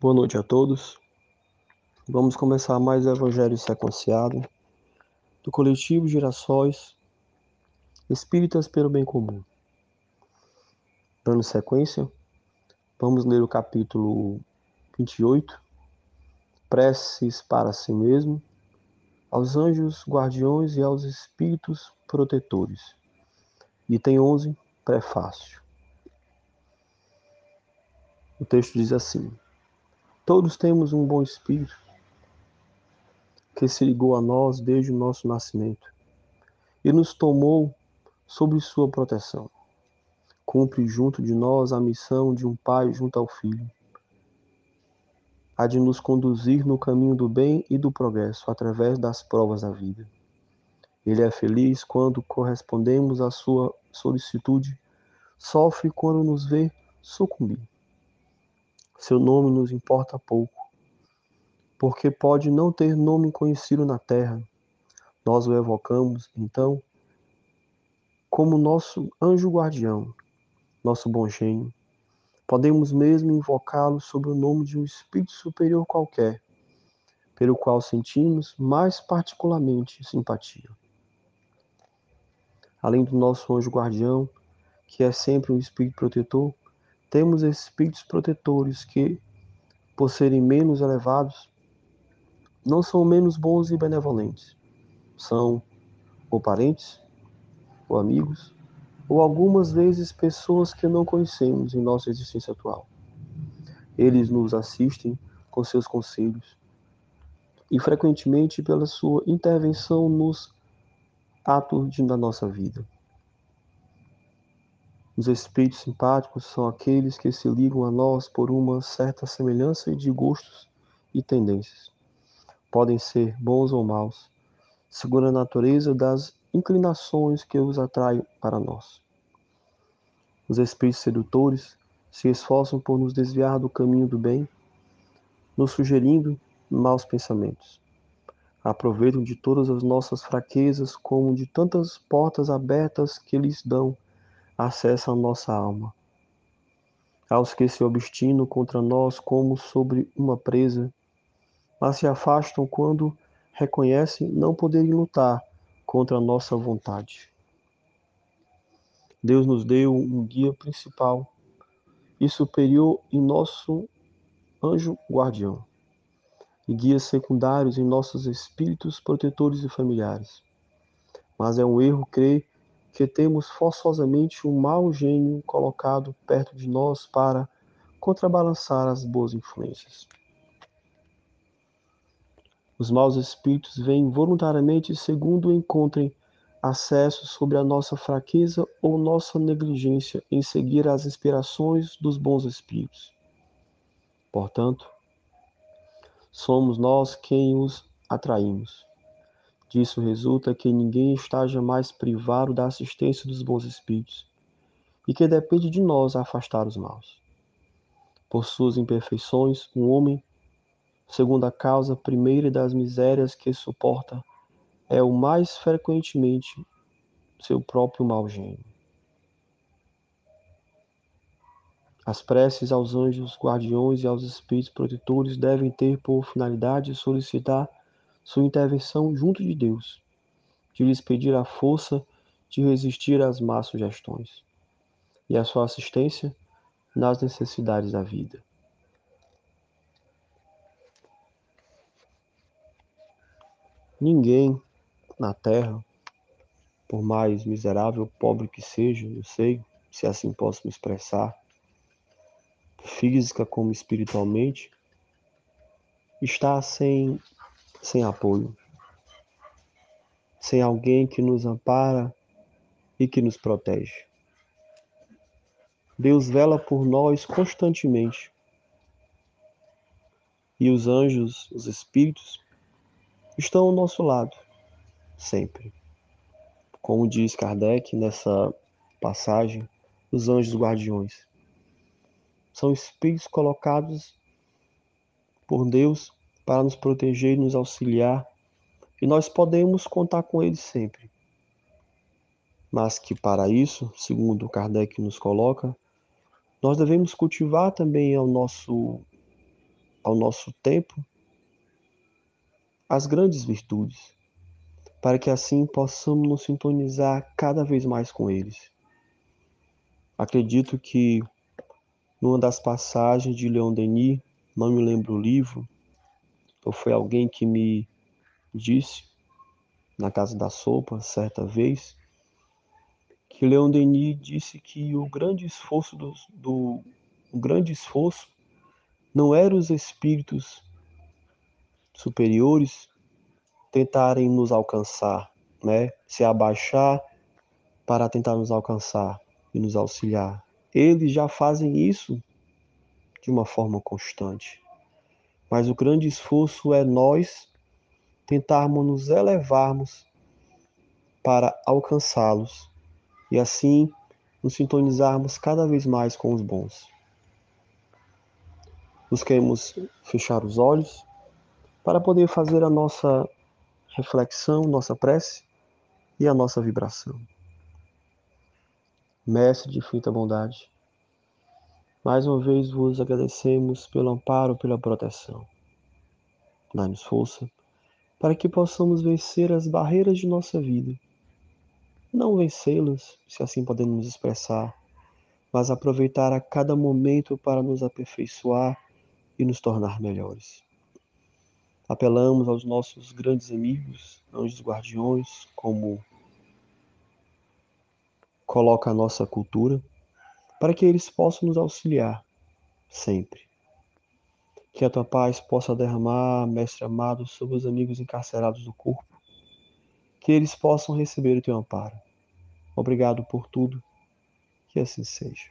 Boa noite a todos. Vamos começar mais o Evangelho sequenciado do coletivo Girassóis Espíritas pelo Bem Comum. Dando sequência, vamos ler o capítulo 28, Preces para si mesmo, aos anjos guardiões e aos espíritos protetores. Item 11, Prefácio. O texto diz assim: Todos temos um bom espírito que se ligou a nós desde o nosso nascimento e nos tomou sob sua proteção. Cumpre junto de nós a missão de um pai junto ao filho, a de nos conduzir no caminho do bem e do progresso através das provas da vida. Ele é feliz quando correspondemos à sua solicitude, sofre quando nos vê sucumbir. Seu nome nos importa pouco, porque pode não ter nome conhecido na terra. Nós o evocamos, então, como nosso anjo guardião, nosso bom gênio. Podemos mesmo invocá-lo sob o nome de um espírito superior qualquer, pelo qual sentimos mais particularmente simpatia. Além do nosso anjo guardião, que é sempre um espírito protetor, temos espíritos protetores que, por serem menos elevados, não são menos bons e benevolentes. São ou parentes, ou amigos, ou algumas vezes pessoas que não conhecemos em nossa existência atual. Eles nos assistem com seus conselhos e frequentemente pela sua intervenção nos atos da nossa vida. Os espíritos simpáticos são aqueles que se ligam a nós por uma certa semelhança de gostos e tendências. Podem ser bons ou maus, segundo a natureza das inclinações que os atraem para nós. Os espíritos sedutores se esforçam por nos desviar do caminho do bem, nos sugerindo maus pensamentos. Aproveitam de todas as nossas fraquezas como de tantas portas abertas que lhes dão acessa a nossa alma. Aos que se obstinam contra nós como sobre uma presa, mas se afastam quando reconhecem não poderem lutar contra a nossa vontade. Deus nos deu um guia principal e superior em nosso anjo guardião, e guias secundários em nossos espíritos protetores e familiares. Mas é um erro crer que temos forçosamente um mau gênio colocado perto de nós para contrabalançar as boas influências. Os maus espíritos vêm voluntariamente segundo encontrem acesso sobre a nossa fraqueza ou nossa negligência em seguir as inspirações dos bons espíritos. Portanto, somos nós quem os atraímos. Disso resulta que ninguém está jamais privado da assistência dos bons espíritos e que depende de nós afastar os maus. Por suas imperfeições, um homem, segundo a causa primeira das misérias que suporta, é o mais frequentemente seu próprio mau gênio. As preces aos anjos guardiões e aos espíritos protetores devem ter por finalidade solicitar sua intervenção junto de Deus, de lhes pedir a força de resistir às más sugestões e a sua assistência nas necessidades da vida. Ninguém na terra, por mais miserável pobre que seja, eu sei, se assim posso me expressar, física como espiritualmente, está sem sem apoio, sem alguém que nos ampara e que nos protege. Deus vela por nós constantemente. E os anjos, os espíritos, estão ao nosso lado, sempre. Como diz Kardec nessa passagem, os anjos guardiões. São espíritos colocados por Deus para nos proteger e nos auxiliar, e nós podemos contar com eles sempre. Mas que para isso, segundo Kardec nos coloca, nós devemos cultivar também ao nosso ao nosso tempo as grandes virtudes, para que assim possamos nos sintonizar cada vez mais com eles. Acredito que numa das passagens de Leon Denis, não me lembro o livro, ou foi alguém que me disse na casa da sopa certa vez que Leon Denis disse que o grande esforço do, do o grande esforço não era os espíritos superiores tentarem nos alcançar, né? Se abaixar para tentar nos alcançar e nos auxiliar. Eles já fazem isso de uma forma constante. Mas o grande esforço é nós tentarmos nos elevarmos para alcançá-los e assim nos sintonizarmos cada vez mais com os bons. Busquemos fechar os olhos para poder fazer a nossa reflexão, nossa prece e a nossa vibração. Mestre de infinita bondade, mais uma vez vos agradecemos pelo amparo, pela proteção. Dá-nos força para que possamos vencer as barreiras de nossa vida. Não vencê-las, se assim podemos expressar, mas aproveitar a cada momento para nos aperfeiçoar e nos tornar melhores. Apelamos aos nossos grandes amigos, anjos guardiões, como coloca a nossa cultura, para que eles possam nos auxiliar sempre. Que a tua paz possa derramar, Mestre amado, sobre os amigos encarcerados do corpo, que eles possam receber o teu amparo. Obrigado por tudo, que assim seja.